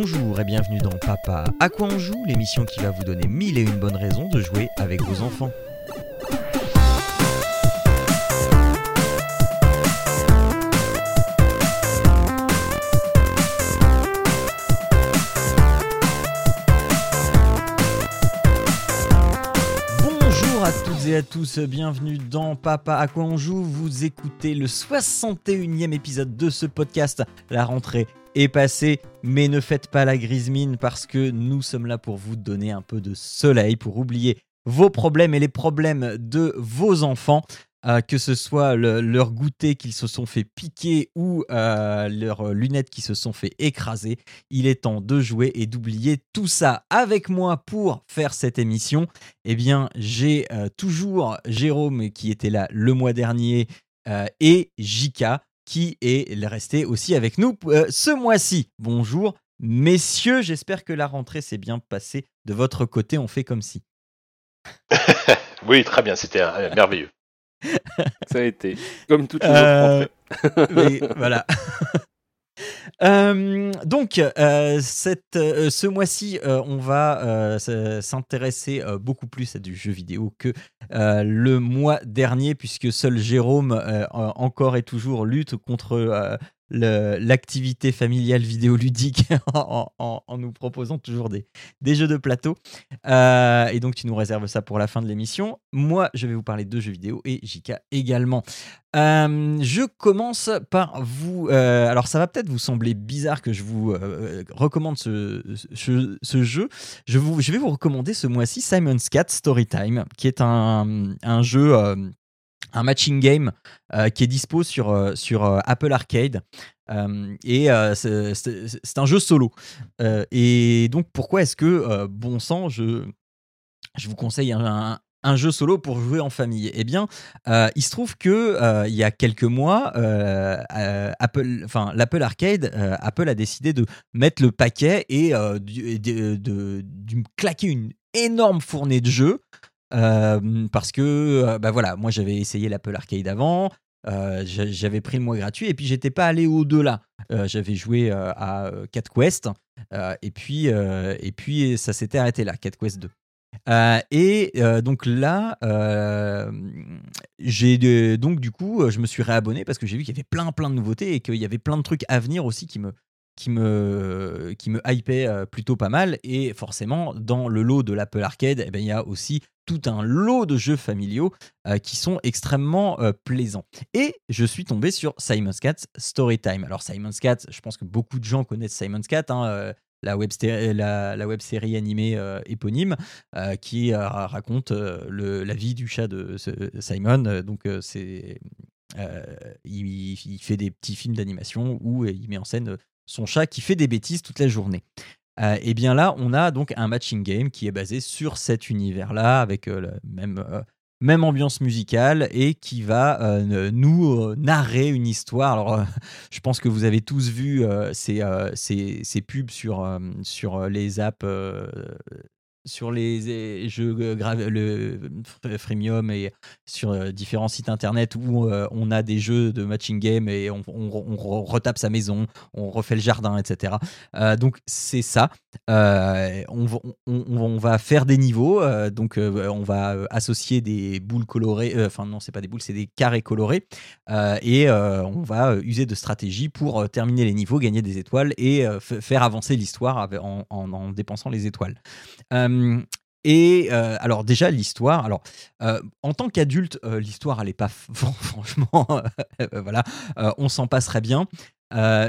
Bonjour et bienvenue dans Papa à quoi on joue, l'émission qui va vous donner mille et une bonnes raisons de jouer avec vos enfants. Bonjour à toutes et à tous, bienvenue dans Papa à quoi on joue. Vous écoutez le 61e épisode de ce podcast. La rentrée est passée, mais ne faites pas la grise mine parce que nous sommes là pour vous donner un peu de soleil, pour oublier vos problèmes et les problèmes de vos enfants. Euh, que ce soit le- leur goûter qu'ils se sont fait piquer ou euh, leurs lunettes qui se sont fait écraser, il est temps de jouer et d'oublier tout ça. Avec moi pour faire cette émission, eh bien, j'ai euh, toujours Jérôme qui était là le mois dernier et Jika qui est resté aussi avec nous euh, ce mois-ci. Bonjour, messieurs, j'espère que la rentrée s'est bien passée de votre côté. On fait comme si. Oui, très bien, c'était euh, merveilleux. Ça a été. Comme toutes les Euh, autres rentrées. Mais voilà. Euh, donc, euh, euh, ce mois-ci, on va s'intéresser beaucoup plus à du jeu vidéo que le mois dernier, puisque seul Jérôme, en- encore et toujours, lutte contre l'activité familiale vidéoludique en, en- nous proposant toujours des, des jeux de plateau. Euh, et donc, tu nous réserves ça pour la fin de l'émission. Moi, je vais vous parler de jeux vidéo et Jika également. Euh, je commence par vous. euh, alors, ça va peut-être vous sembler bizarre que je vous recommande ce, jeu. Je, vous, je vais vous recommander ce mois-ci Simon's Cat Storytime, qui est un, un jeu, un matching game euh, qui est dispo sur, euh, sur euh, Apple Arcade. Euh, et euh, c'est- un jeu solo. Euh, et donc, pourquoi est-ce que, euh, bon sang, je, je vous conseille un, un- jeu solo pour jouer en famille Eh bien, euh, il se trouve que euh, il y a quelques mois, euh, euh, Apple, enfin l'Apple Arcade, euh, Apple a décidé de mettre le paquet et euh, de, de- de claquer une énorme fournée de jeux. Parce que bah voilà, moi j'avais essayé l'Apple Arcade avant, j'a- j'avais pris le mois gratuit et puis j'étais pas allé au-delà. J'avais joué à euh, Cat Quest et puis et puis ça s'était arrêté là, Cat Quest 2. Euh, et donc là, j'ai donc du coup, je me suis réabonné parce que j'ai vu qu'il y avait plein plein de nouveautés et qu'il y avait plein de trucs à venir aussi qui me qui me qui me hypaient euh, plutôt pas mal. Et forcément, dans le lot de l'Apple Arcade, eh ben, il y a aussi tout un lot de jeux familiaux euh, qui sont extrêmement euh, plaisants. Et je suis tombé sur Simon's Cat Storytime. Alors Simon's Cat, je pense que beaucoup de gens connaissent Simon's Cat. hein, la web, la, la web série animée éponyme qui raconte le- la vie du chat de Simon. Donc, c'est. il, fait des petits films d'animation où il met en scène son chat qui fait des bêtises toute la journée. Euh, et bien là, on a donc un matching game qui est basé sur cet univers-là, avec euh, la même, euh, même ambiance musicale et qui va euh, nous narrer une histoire. Alors, je pense que vous avez tous vu ces, ces- ces pubs sur, sur les apps, sur les euh, jeux euh, le fr- freemium et sur euh, différents sites internet où euh, on a des jeux de matching game et on, on- on re- retape sa maison, on refait le jardin, etc. Euh, donc c'est ça. Euh, on, va- faire des niveaux, euh, donc euh, on va euh, associer des boules colorées, euh, enfin non c'est pas des boules, c'est des carrés colorés, euh, et euh, on va euh, user de stratégies pour euh, terminer les niveaux, gagner des étoiles et euh, faire avancer l'histoire en, en- en dépensant les étoiles. Euh, et euh, alors déjà l'histoire, alors euh, en tant qu'adulte, euh, l'histoire elle est pas franchement, voilà, on s'en passerait bien.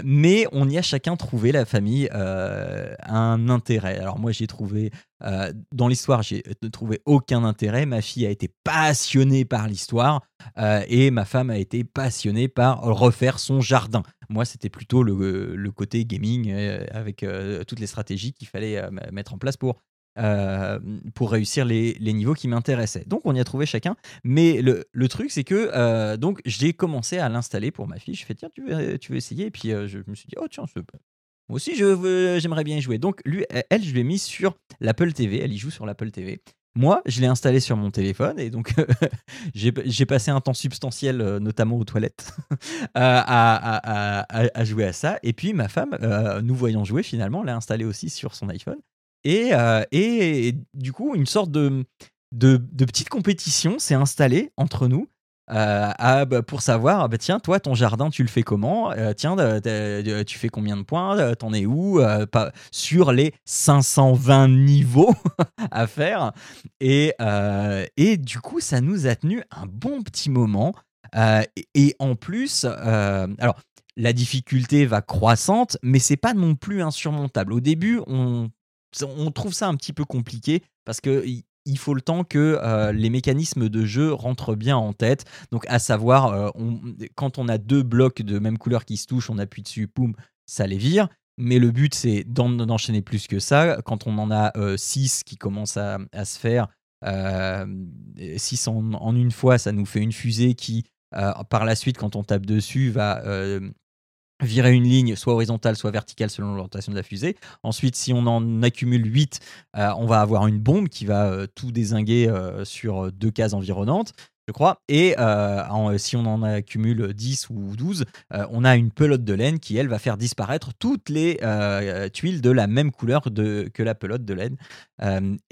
Mais on y a chacun trouvé la famille un intérêt. Alors moi j'ai trouvé dans l'histoire j'ai trouvé aucun intérêt. Ma fille a été passionnée par l'histoire et ma femme a été passionnée par refaire son jardin. Moi c'était plutôt le, côté gaming avec toutes les stratégies qu'il fallait mettre en place pour euh, pour réussir les, les niveaux qui m'intéressaient. Donc on y a trouvé chacun. Mais le, le truc, c'est que euh, donc j'ai commencé à l'installer pour ma fille. Je fais tiens, tu veux, tu veux essayer? Et puis euh, je me suis dit oh tiens, moi aussi j'aimerais bien y jouer. Donc lui, elle, je l'ai mis sur l'Apple TV. Elle y joue sur l'Apple TV. Moi, je l'ai installé sur mon téléphone et donc j'ai passé un temps substantiel, notamment aux toilettes, à, à, jouer à ça. Et puis ma femme, nous voyant jouer, finalement, l'a installé aussi sur son iPhone. Et, et, du coup, une sorte de, de, petite compétition s'est installée entre nous euh, bah, pour savoir, ah, bah, tiens, toi, ton jardin, tu le fais comment? Euh, Tiens, tu fais combien de points? Euh, T'en es où? Sur les 520 niveaux à faire. Et, et du coup, ça nous a tenu un bon petit moment. et, en plus, alors, la difficulté va croissante, mais c'est pas non plus insurmontable. Au début, on, on trouve ça un petit peu compliqué parce que il faut le temps que euh, les mécanismes de jeu rentrent bien en tête. Donc, à savoir, euh, quand on a deux blocs de même couleur qui se touchent, on appuie dessus, poum, ça les vire. Mais le but, c'est d'enchaîner plus que ça. Quand on en a euh, six qui commencent à, se faire, six en, en, une fois, ça nous fait une fusée qui, par la suite, quand on tape dessus, va virer une ligne soit horizontale, soit verticale selon l'orientation de la fusée. Ensuite, si on en accumule 8, euh, on va avoir une bombe qui va euh, tout désinguer euh, sur deux cases environnantes, je crois. Et si on en accumule 10 ou 12, on a une pelote de laine qui, elle, va faire disparaître toutes les tuiles de la même couleur que la pelote de laine.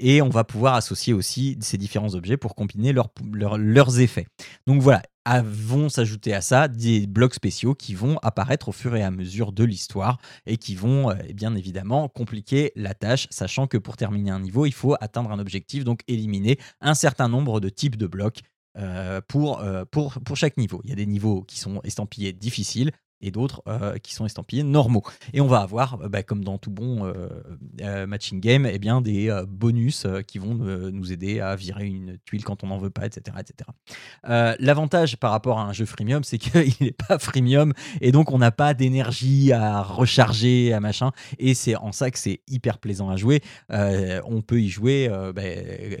et on va pouvoir associer aussi ces différents objets pour combiner leurs effets. Donc voilà, vont s'ajouter à ça des blocs spéciaux qui vont apparaître au fur et à mesure de l'histoire et qui vont euh, bien évidemment compliquer la tâche, sachant que pour terminer un niveau, il faut atteindre un objectif, donc éliminer un certain nombre de types de blocs euh, pour, euh, pour, pour chaque niveau. Il y a des niveaux qui sont estampillés difficiles, et d'autres euh, qui sont estampillés normaux. Et on va avoir, euh, bah, comme dans tout bon euh, matching game, eh bien, des bonus qui vont nous aider à virer une tuile quand on n'en veut pas, etc. etc. L'avantage par rapport à un jeu freemium, c'est qu'il n'est pas freemium et donc on n'a pas d'énergie à recharger, à machin. Et c'est en ça que c'est hyper plaisant à jouer. on peut y jouer bah,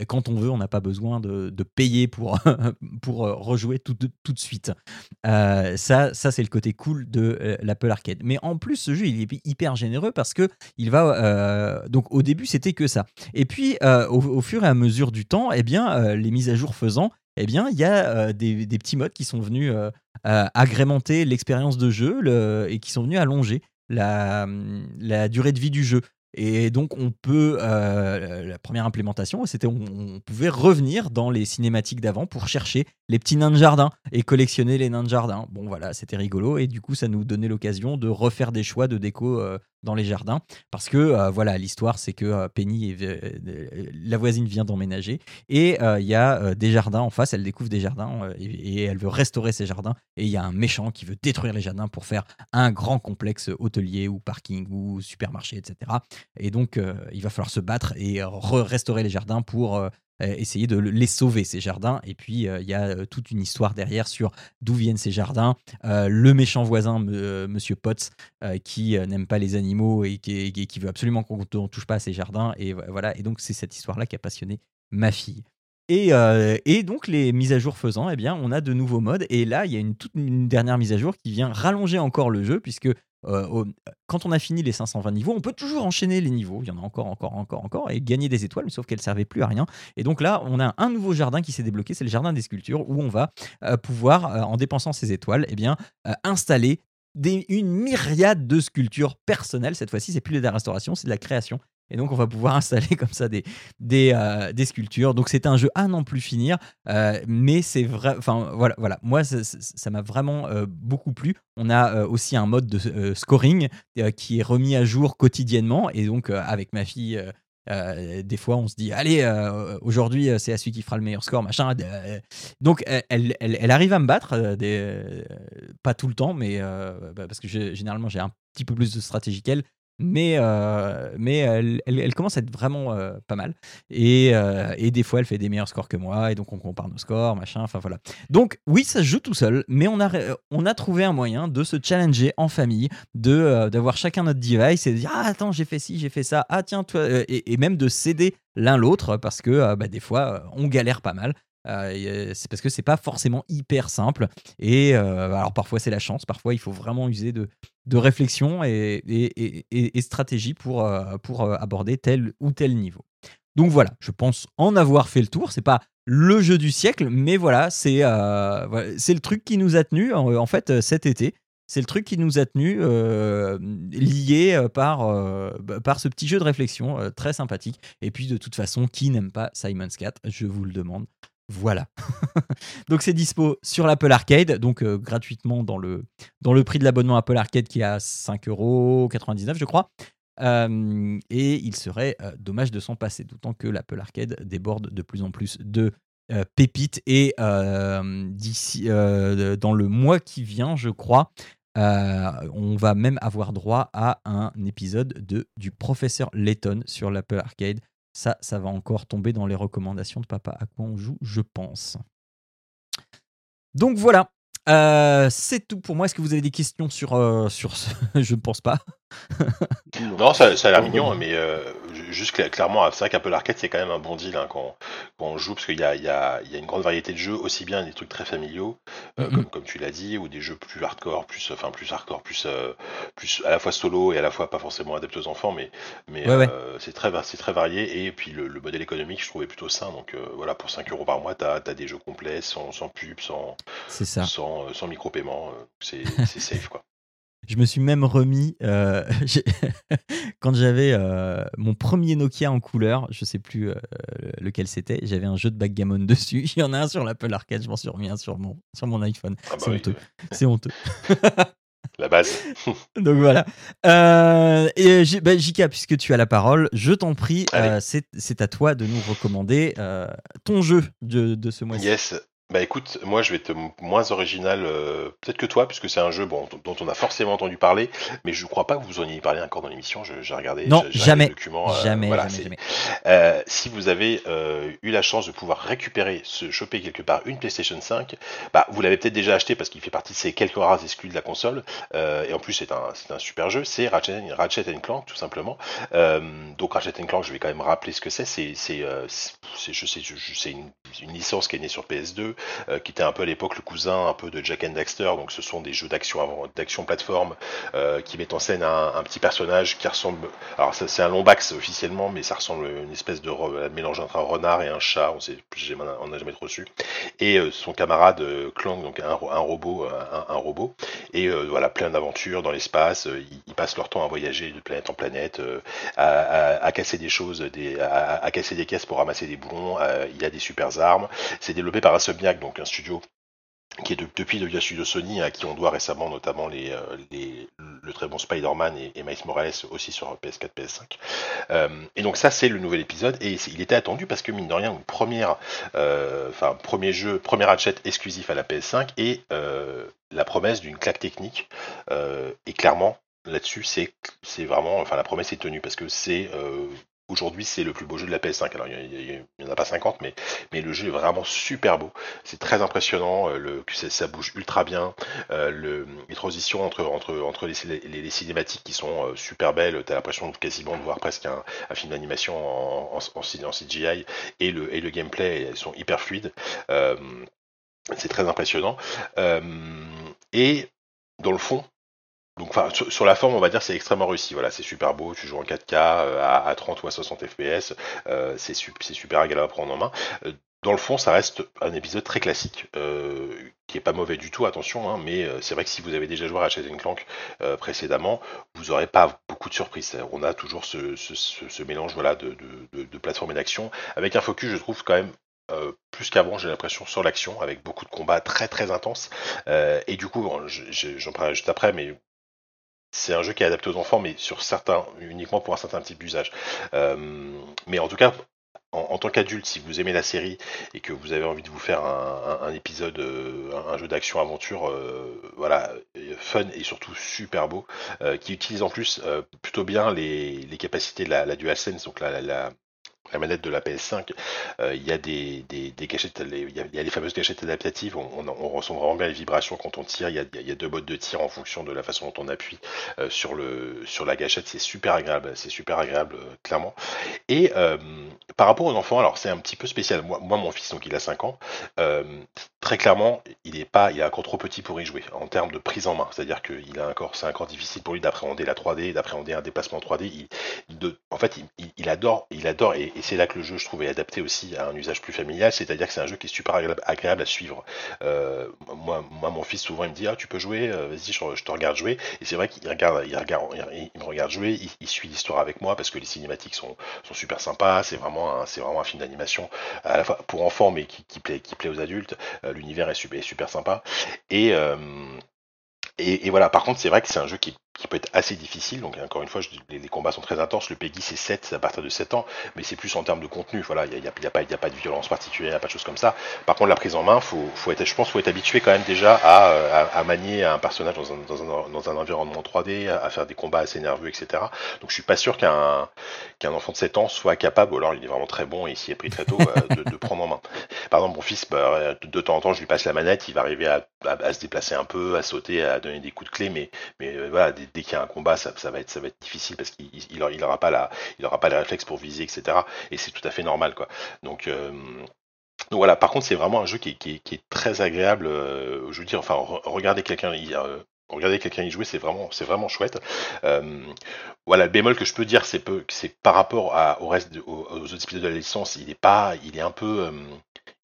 quand on veut, on n'a pas besoin de, payer pour, pour rejouer tout, tout de suite. ça, ça c'est le côté cool de euh, l'Apple Arcade. Mais en plus, ce jeu, il est hyper généreux parce que il va. Euh, donc, au début, c'était que ça. Et puis, euh, au, fur et à mesure du temps, eh bien, les mises à jour faisant, eh bien, il y a des, petits modes qui sont venus agrémenter l'expérience de jeu et qui sont venus allonger la, la durée de vie du jeu. Et donc, on peut. la première implémentation, c'était on, pouvait revenir dans les cinématiques d'avant pour chercher les petits nains de jardin et collectionner les nains de jardin. Bon, voilà, c'était rigolo. Et du coup, ça nous donnait l'occasion de refaire des choix de déco dans les jardins. Parce que, voilà, l'histoire, c'est que Penny, la voisine, vient d'emménager. Et il y a des jardins en face. Elle découvre des jardins et, elle veut restaurer ces jardins. Et il y a un méchant qui veut détruire les jardins pour faire un grand complexe hôtelier ou parking ou supermarché, etc. Et donc, euh, il va falloir se battre et restaurer les jardins pour euh, essayer de les sauver, ces jardins. Et puis, euh, il y a toute une histoire derrière sur d'où viennent ces jardins. le méchant voisin, Monsieur Potts, qui n'aime pas les animaux et qui, veut absolument qu'on ne touche pas à ces jardins. Et voilà. Et donc, c'est cette histoire-là qui a passionné ma fille. Et, et, donc, les mises à jour faisant, eh bien, on a de nouveaux modes. Et là, il y a une, toute dernière mise à jour qui vient rallonger encore le jeu, puisque euh, quand on a fini les 520 niveaux, on peut toujours enchaîner les niveaux. Il y en a encore, encore, encore, encore, et gagner des étoiles, sauf qu'elles ne servaient plus à rien. Et donc là, on a un nouveau jardin qui s'est débloqué, c'est le jardin des sculptures, où on va euh, pouvoir, euh, en dépensant ces étoiles, eh bien, installer une myriade de sculptures personnelles. Cette fois-ci, c'est plus de la restauration, c'est de la création. Et donc, on va pouvoir installer comme ça des, des, euh, des sculptures. Donc, c'est un jeu à n'en plus finir. Euh, mais c'est vrai. Enfin, voilà, voilà. Moi, ça m'a vraiment euh, beaucoup plu. On a aussi un mode de scoring qui est remis à jour quotidiennement. Et donc, avec ma fille. des fois, on se dit, allez, aujourd'hui, c'est à celui qui fera le meilleur score, machin. donc, elle, elle, arrive à me battre, pas tout le temps, mais bah, parce que généralement, j'ai un petit peu plus de stratégie qu'elle mais, euh, mais elle, elle, commence à être vraiment euh, pas mal. Et, euh, et, des fois, elle fait des meilleurs scores que moi, et donc on compare nos scores, machin, enfin voilà. Donc oui, ça se joue tout seul, mais on a, on a trouvé un moyen de se challenger en famille, de d'avoir chacun notre device et de dire ah attends j'ai fait ci, j'ai fait ça, ah tiens toi, et, même de s'aider l'un l'autre parce que bah, des fois on galère pas mal. Euh, c'est parce que c'est pas forcément hyper simple. Et euh, alors parfois c'est la chance, parfois il faut vraiment user de, de réflexion et, et, et, stratégie pour, euh, pour aborder tel ou tel niveau. Donc voilà, je pense en avoir fait le tour. C'est pas le jeu du siècle, mais voilà, c'est c'est le truc qui nous a tenus en, fait cet été. C'est le truc qui nous a tenus liés par, par ce petit jeu de réflexion très sympathique. Et puis de toute façon, qui n'aime pas Simon's 4 Je vous le demande. Voilà. donc c'est dispo sur l'Apple Arcade, donc euh, gratuitement dans le, dans le prix de l'abonnement Apple Arcade qui est à 5,99€ je crois. Euh, et il serait euh, dommage de s'en passer, d'autant que l'Apple Arcade déborde de plus en plus de pépites. Et d'ici, dans le mois qui vient, je crois, on va même avoir droit à un épisode de, du professeur Layton sur l'Apple Arcade. Ça, ça va encore tomber dans les recommandations de papa à quoi on joue, je pense. Donc voilà, euh, c'est tout pour moi. Est-ce que vous avez des questions sur, euh, sur ce? Je ne pense pas. non, ça, ça a l'air mignon, mais euh, juste clairement, c'est vrai qu'Apple Arcade, c'est quand même un bon deal hein, quand, quand, on joue, parce qu'il y a, y, a, y a, une grande variété de jeux, aussi bien des trucs très familiaux, comme, comme, tu l'as dit, ou des jeux plus hardcore, plus, enfin, plus hardcore, plus, plus à la fois solo et à la fois pas forcément adapté aux enfants, mais, mais c'est très, très varié. Et puis le, modèle économique, je trouvais plutôt sain. Donc voilà, pour 5 euros par mois, tu as, des jeux complets, sans, sans pub, sans, sans, sans micro-paiement. c'est safe, quoi. Je me suis même remis euh, quand j'avais euh, mon premier Nokia en couleur, je sais plus euh, lequel c'était, j'avais un jeu de backgammon dessus. Il y en a un sur l'Apple Arcade, je m'en suis remis un sur mon, sur mon iPhone. Ah bah c'est honteux. C'est honteux. La base. Donc voilà. et bah, Jika, puisque tu as la parole, je t'en prie, c'est à toi de nous recommander ton jeu de, de ce mois-ci. Yes. Bah écoute, moi je vais être moins original euh, peut-être que toi, puisque c'est un jeu bon, dont on a forcément entendu parler, mais je ne crois pas que vous en ayez parlé encore dans l'émission. J'ai regardé, non, jamais, les documents. Euh, jamais, jamais, jamais. Euh, si vous avez eu la chance de pouvoir récupérer, se choper quelque part une PlayStation 5, bah vous l'avez peut-être déjà acheté parce qu'il fait partie de ces quelques rares exclus de la console, et en plus c'est un, un super jeu. C'est Ratchet, Ratchet Clank tout simplement. donc Ratchet Clank, je vais quand même rappeler ce que c'est. C'est, c'est, je sais, une licence qui est née sur PS2 euh, qui était un peu à l'époque le cousin un peu de Jack and Daxter. Donc ce sont des jeux d'action d'action plateforme euh, qui mettent en scène un, petit personnage qui ressemble. Alors c'est un lombax officiellement, mais ça ressemble à une espèce de mélange entre un renard et un chat. On n'a jamais trop su. Et euh, son camarade Clank, donc un, robot, un, robot. Et voilà, plein d'aventures dans l'espace. Ils, passent leur temps à voyager de planète en planète, à, casser des choses, à, casser des caisses pour ramasser des boulons. il a des super armes. C'est développé par Insomniac, donc un studio qui est depuis de studio Sony, à qui on doit récemment notamment les, euh, le très bon Spider-Man et, et, Miles Morales aussi sur PS4, PS5. Euh, et donc ça c'est le nouvel épisode et il était attendu parce que mine de rien, première, euh, enfin premier jeu, premier Ratchet exclusif à la PS5 et la promesse d'une claque technique. et clairement là-dessus c'est c'est vraiment, enfin la promesse est tenue parce que c'est Aujourd'hui, c'est le plus beau jeu de la PS5. Alors, il n'y en a pas 50, mais, mais le jeu est vraiment super beau. C'est très impressionnant. Euh, le, ça, bouge ultra bien. Euh, le, les transitions entre, entre, entre les, cinématiques qui sont euh, super belles. Tu as l'impression quasiment de voir presque un, film d'animation en, CGI. Et le, et le gameplay, elles sont hyper fluides. c'est très impressionnant. et dans le fond, donc, sur, la forme, on va dire c'est extrêmement réussi. Voilà, c'est super beau. Tu joues en 4K euh, à, 30 ou à 60 FPS. Euh, c'est super agréable à prendre en main. Euh, dans le fond, ça reste un épisode très classique, qui est pas mauvais du tout, attention, hein, mais c'est vrai que si vous avez déjà joué à Ratchet Clank précédemment, vous n'aurez pas beaucoup de surprises. On a toujours ce, mélange voilà, de, de plateforme et d'action, avec un focus, je trouve, quand même plus qu'avant, j'ai l'impression, sur l'action, avec beaucoup de combats très très intenses. et du coup, j'en parlerai juste après, mais c'est un jeu qui est adapté aux enfants, mais sur certains, uniquement pour un certain type d'usage. Euh, mais en tout cas, en, tant qu'adulte, si vous aimez la série et que vous avez envie de vous faire un, épisode, euh, un, jeu d'action-aventure, euh, voilà, fun et surtout super beau, qui utilise en plus plutôt bien les, capacités de la, DualSense, donc la, la, la manette de la PS5, euh, il y a des, des, gâchettes, il y, a, les fameuses gâchettes adaptatives, on, ressent vraiment bien les vibrations quand on tire, il y, a, deux modes de tir en fonction de la façon dont on appuie euh, sur la gâchette, c'est super agréable, c'est super agréable, euh, clairement. Et par rapport aux enfants, alors c'est un petit peu spécial, moi, moi, mon fils, donc il a 5 ans, très clairement, il est pas, il est encore trop petit pour y jouer en termes de prise en main. C'est-à-dire qu'il a encore, c'est encore difficile pour lui d'appréhender la 3D, d'appréhender un déplacement 3D. en fait, il, adore, il adore, et, c'est là que le jeu, je trouve, est adapté aussi à un usage plus familial. C'est-à-dire que c'est un jeu qui est super agréable, à suivre. Euh, moi, moi, mon fils souvent il me dit, ah, tu peux jouer, euh, vas-y, je, te regarde jouer. Et c'est vrai qu'il regarde, il regarde, il, me regarde jouer, il, suit l'histoire avec moi parce que les cinématiques sont, sont super sympas. C'est vraiment, c'est vraiment un film d'animation à la fois pour enfants, mais qui, plaît, qui plaît aux adultes. L'univers est super, sympa. Euh, et, voilà, par contre, c'est vrai que c'est un jeu qui, qui peut être assez difficile. Donc encore une fois, je, les, combats sont très intenses. Le PEGI c'est 7, c'est à partir de 7 ans, mais c'est plus en termes de contenu. Voilà, il n'y a, y a, pas, y a pas de violence particulière, il n'y a pas de choses comme ça. Par contre, la prise en main, faut, faut être, je pense, faut être habitué quand même déjà à, à, à manier un personnage dans un, dans un, dans un environnement 3D, à, faire des combats assez nerveux, etc. Donc je suis pas sûr qu'un qu'un enfant de 7 ans soit capable, ou alors il est vraiment très bon et s'y est pris très tôt, euh, de, prendre en main. Par exemple, mon fils, bah, de temps en temps, je lui passe la manette, il va arriver à, à, se déplacer un peu, à sauter, à donner des coups de clé, mais, mais euh, voilà, dès, dès qu'il y a un combat, ça va être, difficile parce qu'il il, il aura pas les réflexes pour viser, etc. Et c'est tout à fait normal, euh, donc voilà, par contre, c'est vraiment un jeu qui est, très agréable. Euh, je veux dire, enfin, regarder quelqu'un euh, Regardez quelqu'un y jouer, c'est vraiment, chouette. Voilà, le bémol que je peux dire, c'est c'est par rapport au reste, aux, autres épisodes de la licence, il est pas, il est un peu,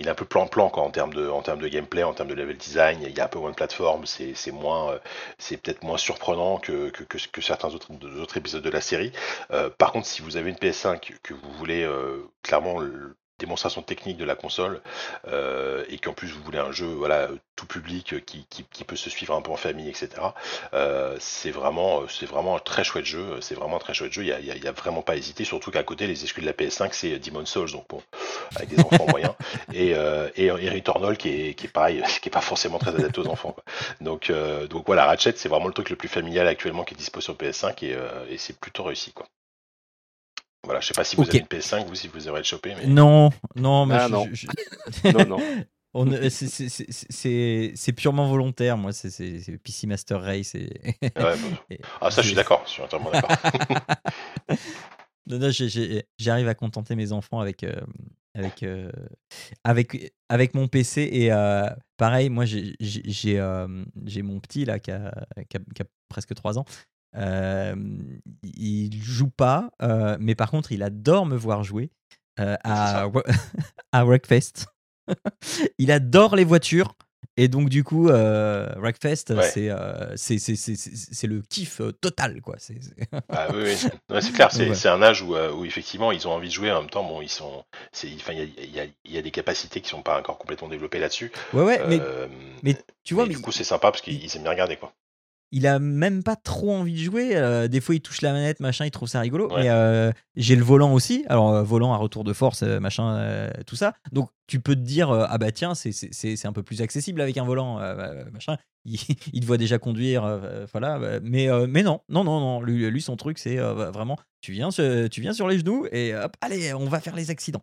il est un peu plan-plan en termes de, en termes de gameplay, en termes de level design. Il y a un peu moins de plateforme, c'est, moins, euh, peut-être moins surprenant que, certains autres, autres épisodes de la série. par contre, si vous avez une PS5 que vous voulez clairement démonstration technique de la console euh, et qu'en plus vous voulez un jeu voilà tout public qui, qui, peut se suivre un peu en famille etc euh, c'est vraiment c'est vraiment un très chouette jeu c'est vraiment un très chouette jeu. Il y a, y a, vraiment pas hésité surtout qu'à côté les exclus de la PS5 c'est Demon Souls donc bon avec des enfants moyens. Et, euh, et, Returnal qui est, qui est pareil qui est pas forcément très adapté aux enfants donc euh, donc voilà Ratchet c'est vraiment le truc le plus familial actuellement qui est dispo sur PS5 et, et c'est plutôt réussi quoi voilà, je sais pas si vous avez une PS5, vous, si vous avez le choper. Mais... Non, non, mais ah, non. non, non. C'est purement volontaire, moi, c'est PC Master Race. Et... Ouais, ah, ça, je suis d'accord, je suis entièrement d'accord. J'arrive à contenter mes enfants avec, euh, avec, euh, avec, avec mon PC. Et euh, pareil, moi, j'ai mon petit, là, qui a, qui a, qui a presque 3 ans. Euh, il joue pas, euh, mais par contre, il adore me voir jouer euh, à, à Wreckfest. il adore les voitures. Et donc, du coup, Wreckfest, c'est, c'est, le kiff total. Quoi. C'est, ah, oui, c'est clair, c'est, un âge où, où, effectivement ils ont envie de jouer. En même temps, bon, ils sont, il y a, y, a, des capacités qui sont pas encore complètement développées là-dessus. Ouais, ouais, mais, mais tu vois. Mais, du coup, c'est sympa parce qu'ils aiment bien regarder. Quoi il a même pas trop envie de jouer. Euh, des fois, il touche la manette, machin, il trouve ça rigolo. Mais euh, j'ai le volant aussi. Alors, euh, volant à retour de force, machin, tout ça. Donc, tu peux te dire, ah bah tiens, c'est un peu plus accessible avec un volant, machin. Il, il, te voit déjà conduire, voilà. Mais, mais non, non, non, non. Lui, lui son truc, c'est vraiment, tu viens, tu viens sur les genoux et hop, allez, on va faire les accidents.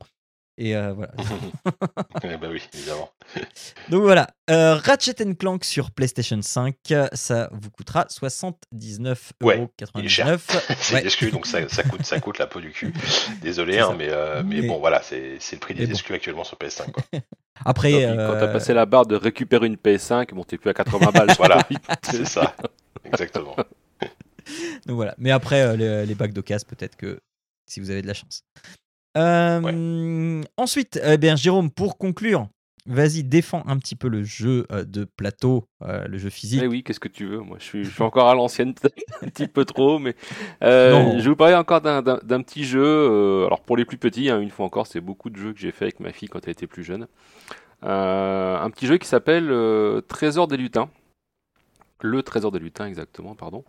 Et euh, voilà. eh ben oui, évidemment. Donc voilà, euh, Ratchet Clank sur PlayStation 5, ça vous coûtera 79,99€. Ouais, il est cher. c'est exclu, donc ça, ça, coûte, ça coûte la peau du cul. Désolé, hein, mais, euh, mais, bon, voilà, c'est le prix des exclus actuellement sur PS5. Quoi. Après, quand t'as passé la barre de récupérer une PS5, bon, t'es plus à 80 balles. voilà, c'est ça, exactement. Donc voilà, mais après, les, les bacs d'occasion, peut-être que si vous avez de la chance. Euh, ensuite, eh bien, Jérôme, pour conclure, vas-y, défends un petit peu le jeu euh, de plateau, euh, le jeu physique. Eh oui, qu'est-ce que tu veux Moi, je suis, je suis encore à l'ancienne, un petit peu trop, mais je vais vous parler encore d'un petit jeu. alors, pour les plus petits, hein, une fois encore, c'est beaucoup de jeux que j'ai fait avec ma fille quand elle était plus jeune. un petit jeu qui s'appelle Trésor des lutins. Le Trésor des lutins, exactement, pardon.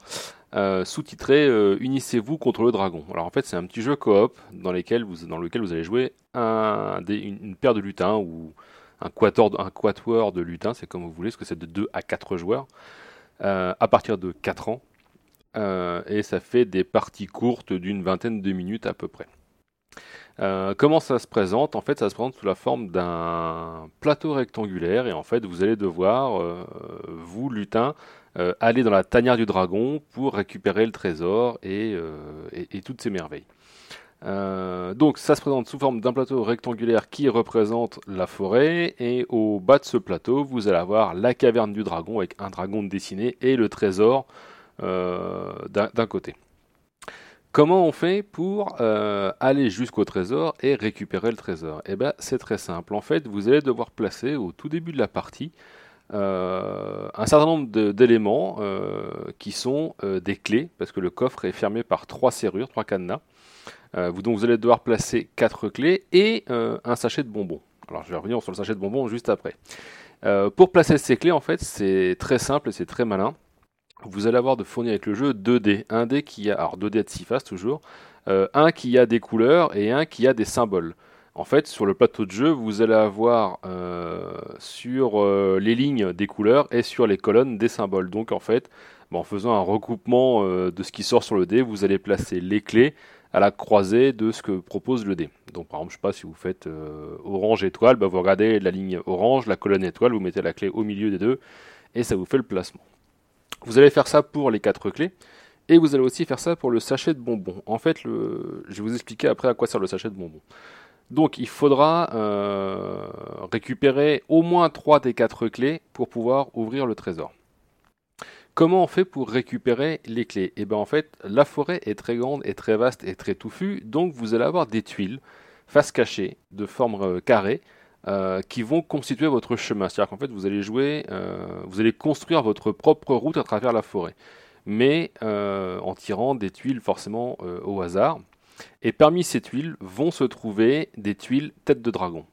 Euh, sous-titré euh, Unissez-vous contre le dragon. Alors en fait, c'est un petit jeu coop dans, lequel vous, allez jouer un, une, paire de lutins ou un quatuor de lutins, c'est comme vous voulez, parce que c'est de 2 à 4 joueurs, euh, à partir de 4 ans. et ça fait des parties courtes d'une vingtaine de minutes à peu près. comment ça se présente? En fait, ça se présente sous la forme d'un plateau rectangulaire et en fait, vous allez devoir, vous, lutins, euh, aller dans la tanière du dragon pour récupérer le trésor et, euh, toutes ces merveilles. donc ça se présente sous forme d'un plateau rectangulaire qui représente la forêt et au bas de ce plateau vous allez avoir la caverne du dragon avec un dragon dessiné et le trésor d'un côté. Comment on fait pour euh, aller jusqu'au trésor et récupérer le trésor? Eh bien, c'est très simple. En fait, vous allez devoir placer au tout début de la partie euh, un certain nombre d'éléments euh, qui sont des clés, parce que le coffre est fermé par trois serrures, trois cadenas. vous, donc, vous allez devoir placer quatre clés et un sachet de bonbons. Alors, je vais revenir sur le sachet de bonbons juste après. pour placer ces clés, en fait, c'est très simple et c'est très malin vous allez avoir de fournir avec le jeu 2 dés. Un dé qui a, alors 2 dés de 6 faces toujours, euh, un qui a des couleurs et un qui a des symboles. En fait, sur le plateau de jeu, vous allez avoir euh, sur euh, les lignes des couleurs et sur les colonnes des symboles. Donc en fait, en faisant un recoupement de ce qui sort sur le dé, vous allez placer les clés à la croisée de ce que propose le dé. Donc par exemple, je sais pas si vous faites orange étoile, bah, vous regardez la ligne orange, la colonne étoile, vous mettez la clé au milieu des deux et ça vous fait le placement. Vous allez faire ça pour les quatre clés. Et vous allez aussi faire ça pour le sachet de bonbons. En fait, je vais vous expliquer après à quoi sert le sachet de bonbons. Donc il faudra euh, récupérer au moins 3 des 4 clés pour pouvoir ouvrir le trésor. Comment on fait pour récupérer les clés? Eh bien en fait, la forêt est très grande et très vaste et très touffue, donc vous allez avoir des tuiles face cachée de forme euh, carrée euh, qui vont constituer votre chemin. C'est-à-dire qu'en fait, vous allez construire votre propre route à travers la forêt, mais en tirant des tuiles forcément au hasard. Et parmi ces tuiles vont se trouver des tuiles tête de dragon.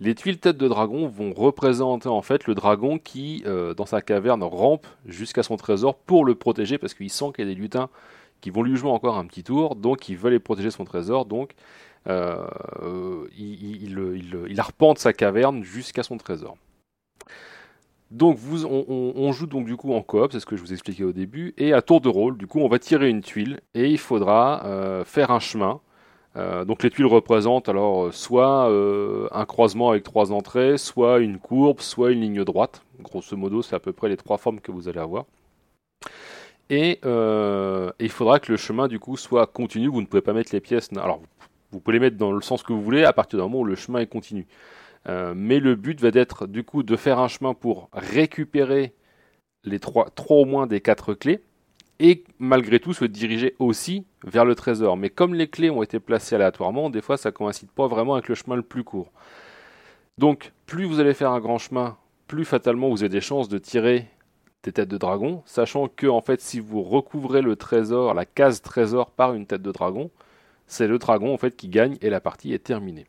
Les tuiles tête de dragon vont représenter en fait le dragon qui, dans sa caverne, rampe jusqu'à son trésor pour le protéger parce qu'il sent qu'il y a des lutins qui vont lui jouer encore un petit tour, donc il veut les protéger son trésor. Donc euh, il, arpente sa caverne jusqu'à son trésor. Donc on, joue donc du coup en coop, c'est ce que je vous expliquais au début, et à tour de rôle, du coup on va tirer une tuile et il faudra euh, faire un chemin. Euh, donc les tuiles représentent alors soit un croisement avec trois entrées, soit une courbe, soit une ligne droite. Grosso modo, c'est à peu près les trois formes que vous allez avoir. Et, il faudra que le chemin du coup soit continu. Vous ne pouvez pas mettre les pièces. Alors vous pouvez les mettre dans le sens que vous voulez à partir du moment où le chemin est continu. Euh, mais le but va être du coup de faire un chemin pour récupérer les trois, trois au moins des quatre clés et malgré tout se diriger aussi vers le trésor. Mais comme les clés ont été placées aléatoirement, des fois ça coïncide pas vraiment avec le chemin le plus court. Donc plus vous allez faire un grand chemin, plus fatalement vous avez des chances de tirer des têtes de dragon, sachant que en fait si vous recouvrez le trésor, la case trésor par une tête de dragon, c'est le dragon qui gagne et la partie est terminée.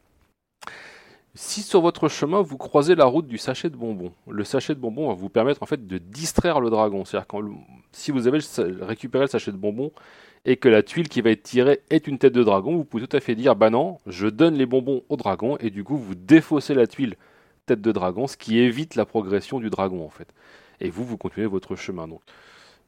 Si sur votre chemin vous croisez la route du sachet de bonbons, le sachet de bonbons va vous permettre en fait de distraire le dragon. C'est-à-dire que si vous avez récupéré le sachet de bonbons et que la tuile qui va être tirée est une tête de dragon, vous pouvez tout à fait dire bah non, je donne les bonbons au dragon et du coup vous défaussez la tuile tête de dragon, ce qui évite la progression du dragon en fait. Et vous vous continuez votre chemin donc.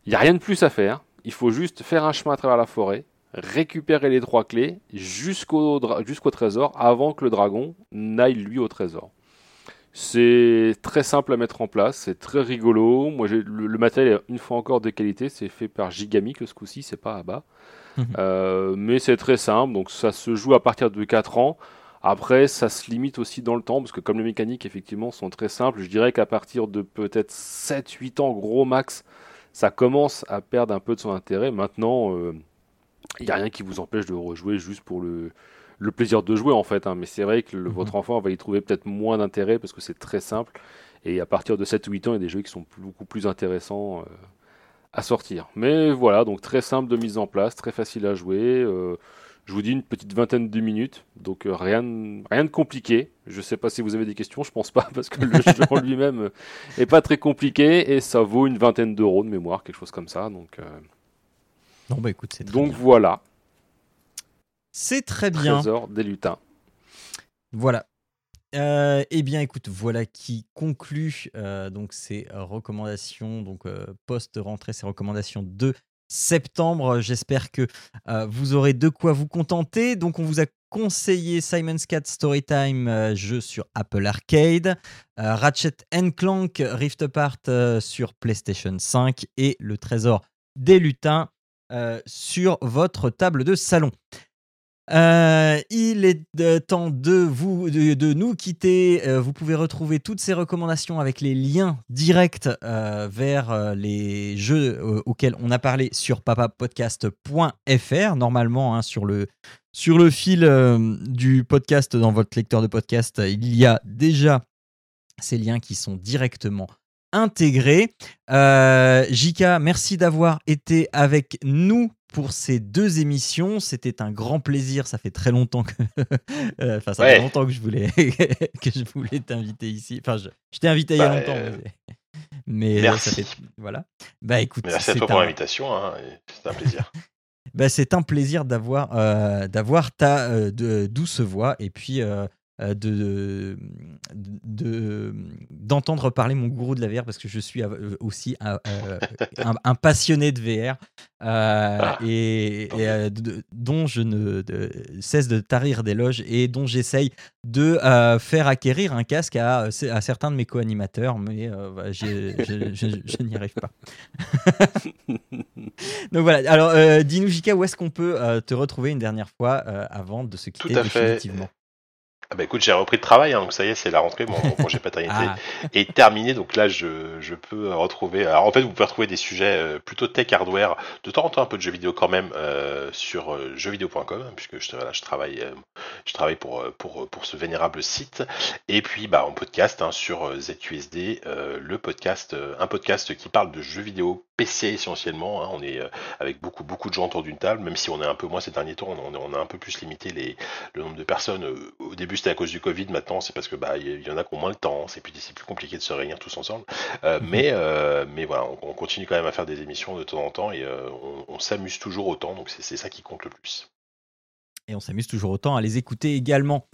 Il n'y a rien de plus à faire, il faut juste faire un chemin à travers la forêt, récupérer les trois clés jusqu'au jusqu'au trésor avant que le dragon n'aille lui au trésor. C'est très simple à mettre en place, c'est très rigolo. Moi, le, le, matériel est une fois encore de qualité, c'est fait par Gigami que ce coup-ci, c'est pas à bas. Mhm. Euh, mais c'est très simple, donc ça se joue à partir de 4 ans. Après, ça se limite aussi dans le temps, parce que comme les mécaniques, effectivement, sont très simples, je dirais qu'à partir de peut-être 7-8 ans, gros max, ça commence à perdre un peu de son intérêt. Maintenant, euh, il n'y a rien qui vous empêche de rejouer juste pour le, le plaisir de jouer en fait. Hein. Mais c'est vrai que mhm. votre enfant va y trouver peut-être moins d'intérêt parce que c'est très simple. Et à partir de 7 ou 8 ans, il y a des jeux qui sont beaucoup plus intéressants euh, à sortir. Mais voilà, donc très simple de mise en place, très facile à jouer. Euh, je vous dis une petite vingtaine de minutes, donc euh, rien, rien de compliqué. Je ne sais pas si vous avez des questions, je pense pas, parce que le jeu en lui-même est pas très compliqué et ça vaut une vingtaine d'euros de mémoire, quelque chose comme ça. Donc non, bah écoute, c'est Donc voilà. C'est très bien. Trésor des lutins. Voilà. Euh, eh bien, écoute, voilà qui conclut euh, donc ces recommandations, donc euh, post-rentrée, ces recommandations de septembre. J'espère que vous aurez de quoi vous contenter. Donc, on vous a conseillé Simon's Cat Storytime, jeu sur Apple Arcade, Ratchet Clank Rift Apart sur PlayStation 5 et Le Trésor des Lutins euh, sur votre table de salon. Euh, il est temps de, vous, de, nous quitter. Euh, vous pouvez retrouver toutes ces recommandations avec les liens directs vers les jeux auxquels on a parlé sur papapodcast.fr. Normalement, hein, sur, le, sur le fil du podcast, dans votre lecteur de podcast, il y a déjà ces liens qui sont directement intégrés. Jika, merci d'avoir été avec nous pour ces deux émissions. C'était un grand plaisir. Ça fait très longtemps que, euh, enfin, ça fait longtemps que je voulais que je voulais t'inviter ici. Enfin, je, t'ai invité il y a bah, longtemps. Mais, merci. Ça fait, voilà. Bah écoute, merci à toi pour l'invitation. Hein, c'est un plaisir. bah, c'est un plaisir d'avoir euh, d'avoir ta euh, douce voix et puis euh, de, d'entendre parler mon gourou de la VR parce que je suis euh, aussi un, euh, passionné de VR et, dont je ne cesse de tarir des loges et dont j'essaye de faire acquérir un casque à, à certains de mes co-animateurs mais bah, je, n'y arrive pas. Donc voilà, alors dis-nous Jika où est-ce qu'on peut te retrouver une dernière fois avant de se quitter définitivement? Ah bah écoute, j'ai repris le travail, hein, donc ça y est, c'est la rentrée, mon, mon congé paternité ah. est terminé, donc là je, je, peux retrouver. Alors en fait, vous pouvez retrouver des sujets euh, plutôt tech hardware, de temps en temps un peu de jeux vidéo quand même euh, sur euh, jeuxvideo.com, puisque je, travaille, je travaille pour, pour, pour ce vénérable site, et puis bah en podcast hein, sur ZQSD, le podcast, un podcast qui parle de jeux vidéo PC essentiellement. Hein, on est avec beaucoup beaucoup de gens autour d'une table, même si on est un peu moins ces derniers temps, on, on a un peu plus limité les, le nombre de personnes au début c'était à cause du Covid, maintenant c'est parce que bah il y, en a qui ont moins le temps, c'est plus, plus compliqué de se réunir tous ensemble. Euh, mhm. mais, euh, mais voilà, on, continue quand même à faire des émissions de temps en temps et euh, on, s'amuse toujours autant, donc c'est ça qui compte le plus. Et on s'amuse toujours autant à les écouter également.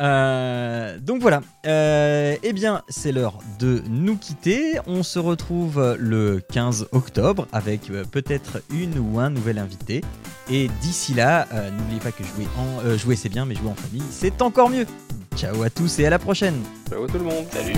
Euh, donc voilà, euh, eh bien c'est l'heure de nous quitter. On se retrouve le 15 octobre avec euh, peut-être une ou un nouvel invité. Et d'ici là, n'oubliez pas que jouer, en, jouer c'est bien, mais jouer en famille c'est encore mieux. Ciao à tous et à la prochaine. Ciao tout le monde. Salut.